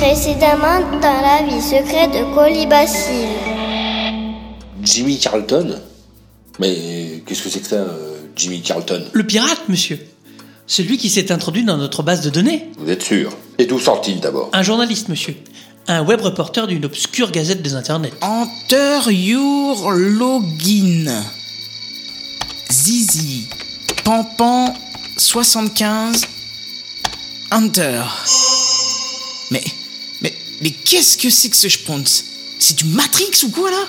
Précédemment dans la vie secrète de Colibacille. Jimmy Carlton Mais qu'est-ce que c'est que ça, euh, Jimmy Carlton? Le pirate, monsieur. Celui qui s'est introduit dans notre base de données. Vous êtes sûr? Et d'où sort-il d'abord? Un journaliste, monsieur. Un web reporter d'une obscure gazette des internets. Enter your login. Zizi. Pampan 75. Enter. Mais, qu'est-ce que c'est que ce Sprunz C'est du Matrix ou quoi là?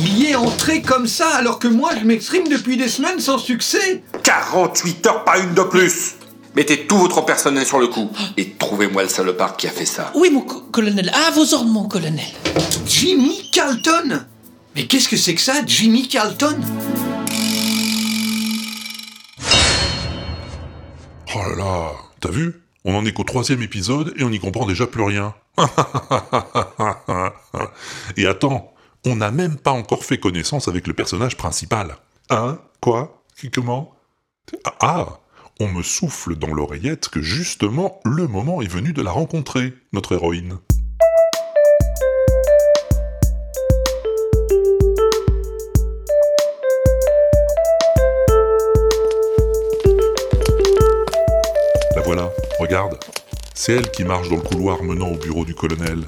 Il y est entré comme ça alors que moi je m'exprime depuis des semaines sans succès. 48 heures, pas une de plus. Mettez tout votre personnel sur le coup et trouvez-moi le salopard qui a fait ça. Oui, mon co- colonel. À vos ordres, mon colonel. Jimmy Carlton. Mais qu'est-ce que c'est que ça, Jimmy Carlton? Oh là là, t'as vu? On en est qu'au troisième épisode et on n'y comprend déjà plus rien. et attends, on n'a même pas encore fait connaissance avec le personnage principal. Hein? Quoi? Comment? Ah On me souffle dans l'oreillette que justement le moment est venu de la rencontrer, notre héroïne. Regarde. C'est elle qui marche dans le couloir menant au bureau du colonel.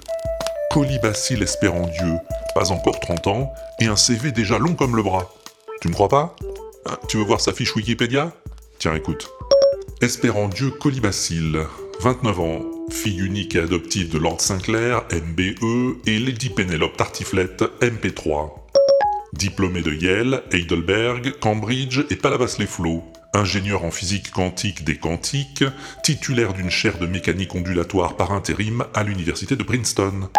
Colibacille espérant Dieu, pas encore 30 ans, et un CV déjà long comme le bras. Tu me crois pas? Hein, Tu veux voir sa fiche Wikipédia? Tiens, écoute. Espérant Dieu Colibacille, 29 ans, fille unique et adoptive de Lord Sinclair, MBE, et Lady Penelope Tartiflette, MP3. Diplômé de Yale, Heidelberg, Cambridge et Palavas-les-Flots. Ingénieur en physique quantique des quantiques, titulaire d'une chaire de mécanique ondulatoire par intérim à l'université de Princeton.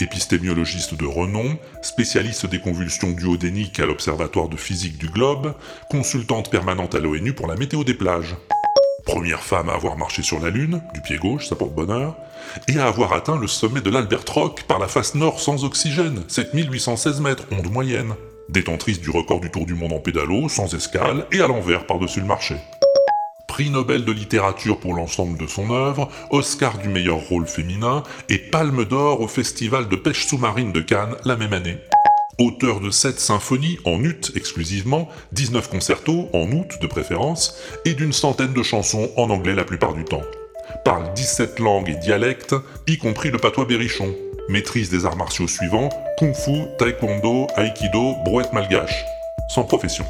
Épistémiologiste de renom, spécialiste des convulsions duodéniques à l'Observatoire de physique du globe, consultante permanente à l'ONU pour la météo des plages. Première femme à avoir marché sur la Lune, du pied gauche, ça porte bonheur, et à avoir atteint le sommet de l'Albert Rock par la face nord sans oxygène, 7816 mètres, onde moyenne. Détentrice du record du tour du monde en pédalo, sans escale et à l'envers par-dessus le marché. Prix Nobel de littérature pour l'ensemble de son œuvre, Oscar du meilleur rôle féminin et Palme d'or au Festival de pêche sous-marine de Cannes la même année. Auteur de 7 symphonies en ut exclusivement, 19 concertos en août de préférence, et d'une centaine de chansons en anglais la plupart du temps. Parle 17 langues et dialectes, y compris le patois berrichon. Maîtrise des arts martiaux suivants kung fu, taekwondo, aikido, brouette malgache. Sans profession.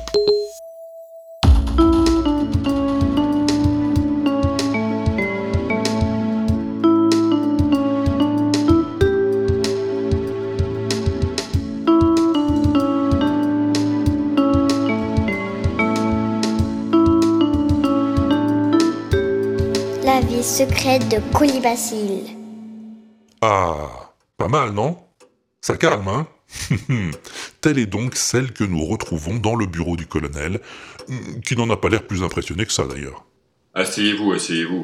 La vie secrète de Colibacille. Ah, mal, non? Ça calme, hein? Telle est donc celle que nous retrouvons dans le bureau du colonel, hmm, qui n'en a pas l'air plus impressionné que ça d'ailleurs. Asseyez-vous, asseyez-vous.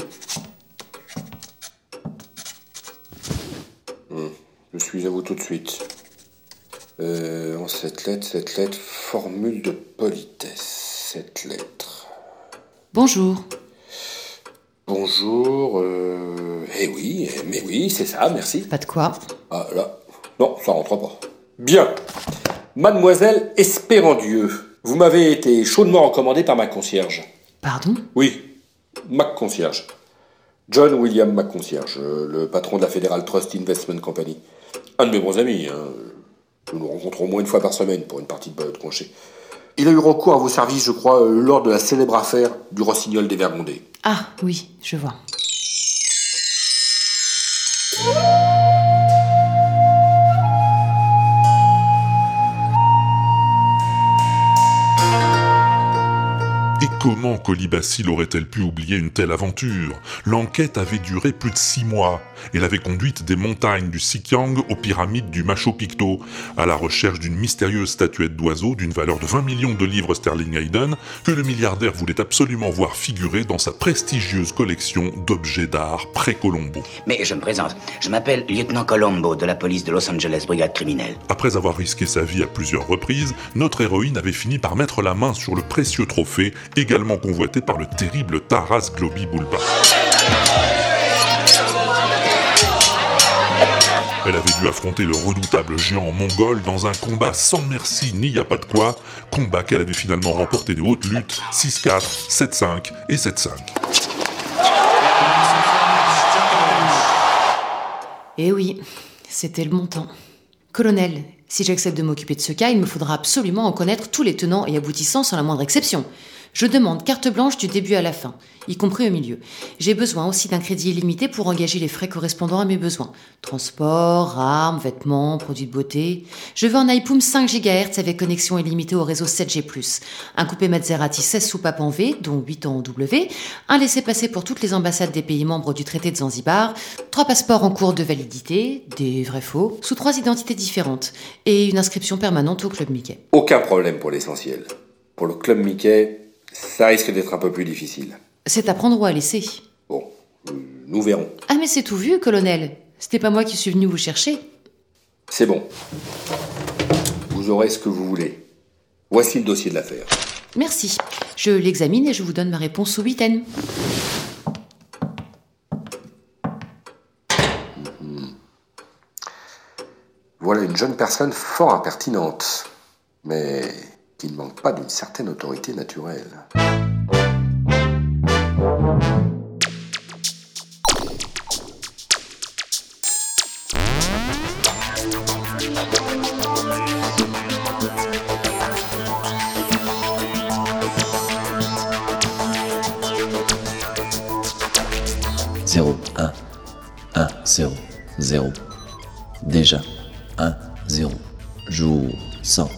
Je suis à vous tout de suite. Euh, en cette lettre, cette lettre, formule de politesse. Cette lettre. Bonjour. Bonjour, euh... Eh oui, eh, mais oui, c'est ça, merci. Pas de quoi. Ah là, non, ça rentre pas. Bien. Mademoiselle Espérandieu, vous m'avez été chaudement recommandée par ma concierge. Pardon? Oui, Mac Concierge. John William Mac Concierge, euh, le patron de la Federal Trust Investment Company. Un de mes bons amis. Hein. Nous nous rencontrons au moins une fois par semaine pour une partie de de conché. Il a eu recours à vos services, je crois, euh, lors de la célèbre affaire du rossignol des Vergondés. Ah oui, je vois. Et comment Colibacille aurait-elle pu oublier une telle aventure? L'enquête avait duré plus de six mois. Elle avait conduite des montagnes du Sikyang aux pyramides du Machu Picchu, à la recherche d'une mystérieuse statuette d'oiseau d'une valeur de 20 millions de livres sterling Hayden que le milliardaire voulait absolument voir figurer dans sa prestigieuse collection d'objets d'art pré-Colombo. Mais je me présente. Je m'appelle lieutenant Colombo de la police de Los Angeles, brigade criminelle. Après avoir risqué sa vie à plusieurs reprises, notre héroïne avait fini par mettre la main sur le précieux trophée, également convoité par le terrible Taras Globi Bulba. Elle avait dû affronter le redoutable géant mongol dans un combat sans merci ni y a pas de quoi, combat qu'elle avait finalement remporté de haute lutte 6-4, 7-5 et 7-5. Eh oui, c'était le montant. Colonel, si j'accepte de m'occuper de ce cas, il me faudra absolument en connaître tous les tenants et aboutissants sans la moindre exception. Je demande carte blanche du début à la fin, y compris au milieu. J'ai besoin aussi d'un crédit illimité pour engager les frais correspondant à mes besoins. Transport, armes, vêtements, produits de beauté. Je veux un iPoom 5 GHz avec connexion illimitée au réseau 7G+. Un coupé Maserati 16 soupapes en V, dont 8 en W. Un laissez-passer pour toutes les ambassades des pays membres du traité de Zanzibar. Trois passeports en cours de validité, des vrais faux, sous trois identités différentes. Et une inscription permanente au Club Mickey. Aucun problème pour l'essentiel. Pour le Club Mickey, ça risque d'être un peu plus difficile. C'est à prendre ou à laisser. Bon, nous verrons. Ah mais c'est tout vu, colonel. C'était pas moi qui suis venu vous chercher. C'est bon. Vous aurez ce que vous voulez. Voici le dossier de l'affaire. Merci. Je l'examine et je vous donne ma réponse sous huitaine. Voilà une jeune personne fort impertinente, mais qui ne manque pas d'une certaine autorité naturelle. Déjà, un, zéro. Jour, sans.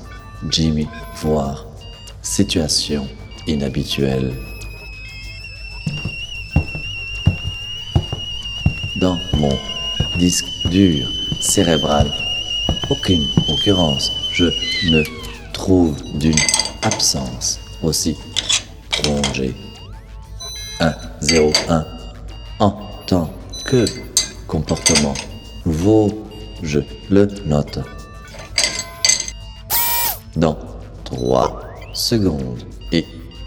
Jimmy, voir. Situation inhabituelle. Dans mon disque dur cérébral, aucune occurrence. Je ne trouve d'une absence aussi prolongée. 1, 0, 1. En tant que comportement, vaut, je le note. Dans 3 secondes et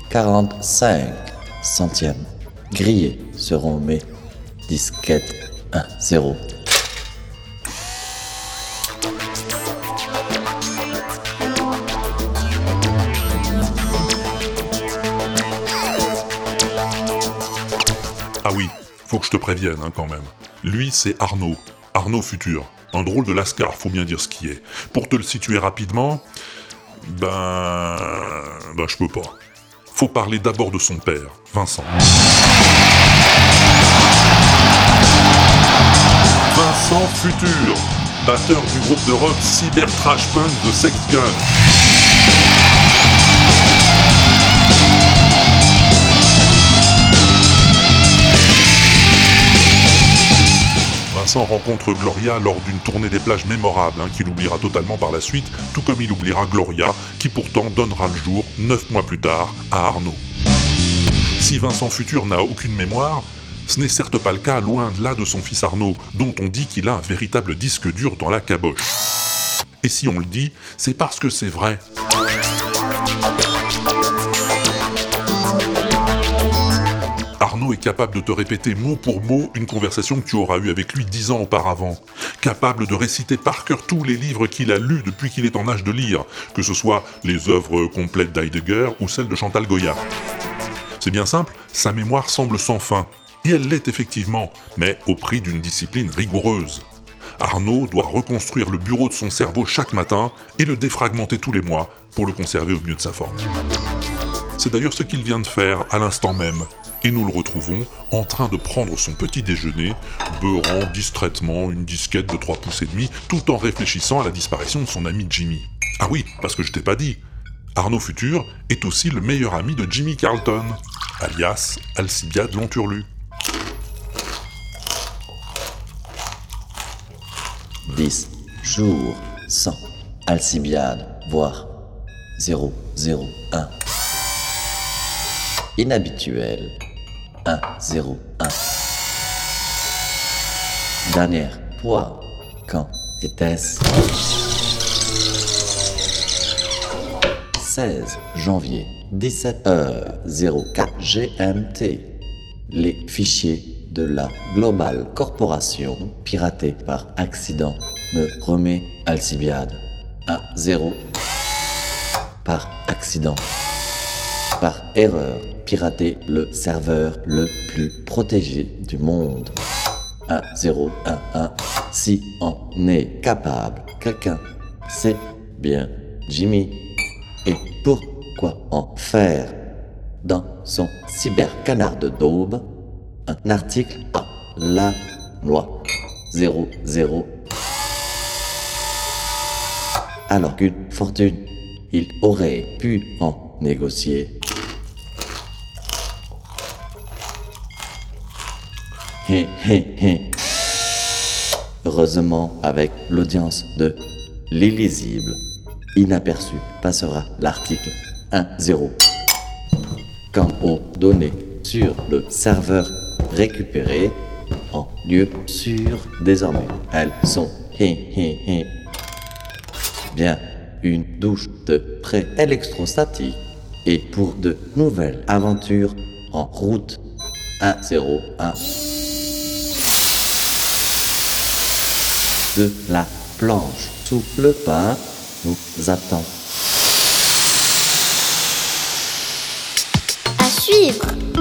45 centièmes, grillés seront mes disquettes 1, 0. Ah oui, faut que je te prévienne hein, quand même. Lui, c'est Arnaud. Arnaud Futur. Un drôle de lascar, faut bien dire ce qui est. Pour te le situer rapidement, ben. Ben, je peux pas. Faut parler d'abord de son père, Vincent. Vincent Futur, batteur du groupe de rock cyber trash punk de Sex Gun. Vincent rencontre Gloria lors d'une tournée des plages mémorable, hein, qu'il oubliera totalement par la suite, tout comme il oubliera Gloria, qui pourtant donnera le jour, neuf mois plus tard, à Arnaud. Si Vincent Futur n'a aucune mémoire, ce n'est certes pas le cas, loin de là, de son fils Arnaud, dont on dit qu'il a un véritable disque dur dans la caboche. Et si on le dit, c'est parce que c'est vrai. Est capable de te répéter mot pour mot une conversation que tu auras eue avec lui dix ans auparavant. Capable de réciter par cœur tous les livres qu'il a lus depuis qu'il est en âge de lire, que ce soit les œuvres complètes d'Heidegger ou celles de Chantal Goya. C'est bien simple, sa mémoire semble sans fin. Et elle l'est effectivement, mais au prix d'une discipline rigoureuse. Arnaud doit reconstruire le bureau de son cerveau chaque matin et le défragmenter tous les mois pour le conserver au mieux de sa forme. C'est d'ailleurs ce qu'il vient de faire à l'instant même, et nous le retrouvons en train de prendre son petit déjeuner, beurrant distraitement une disquette de 3 pouces et demi, tout en réfléchissant à la disparition de son ami Jimmy. Ah oui, parce que je t'ai pas dit, Arnaud Futur est aussi le meilleur ami de Jimmy Carlton, alias Alcibiade Lonturlu. 10 jours sans Alcibiade, voire 0, 0, 1. Inhabituel 1, 0, 1. Dernière fois, quand était-ce? 16 janvier, 17h04 GMT. Les fichiers de la Global Corporation piratés par accident me remet Alcibiade à zéro par accident. Par erreur, pirater le serveur le plus protégé du monde. 1 0 1 1 si en est capable quelqu'un c'est bien Jimmy. Et pourquoi en faire? Dans son cybercanard de daube un article à la loi. 00 alors qu'une fortune il aurait pu en négocier Heureusement, avec l'audience de l'illisible, inaperçu passera l'article 1.0. Quant aux données sur le serveur récupéré, en lieu sûr désormais, elles sont. Bien, une douche de prêt électrostatique et pour de nouvelles aventures en route 101 de la planche le pain nous attend. À suivre.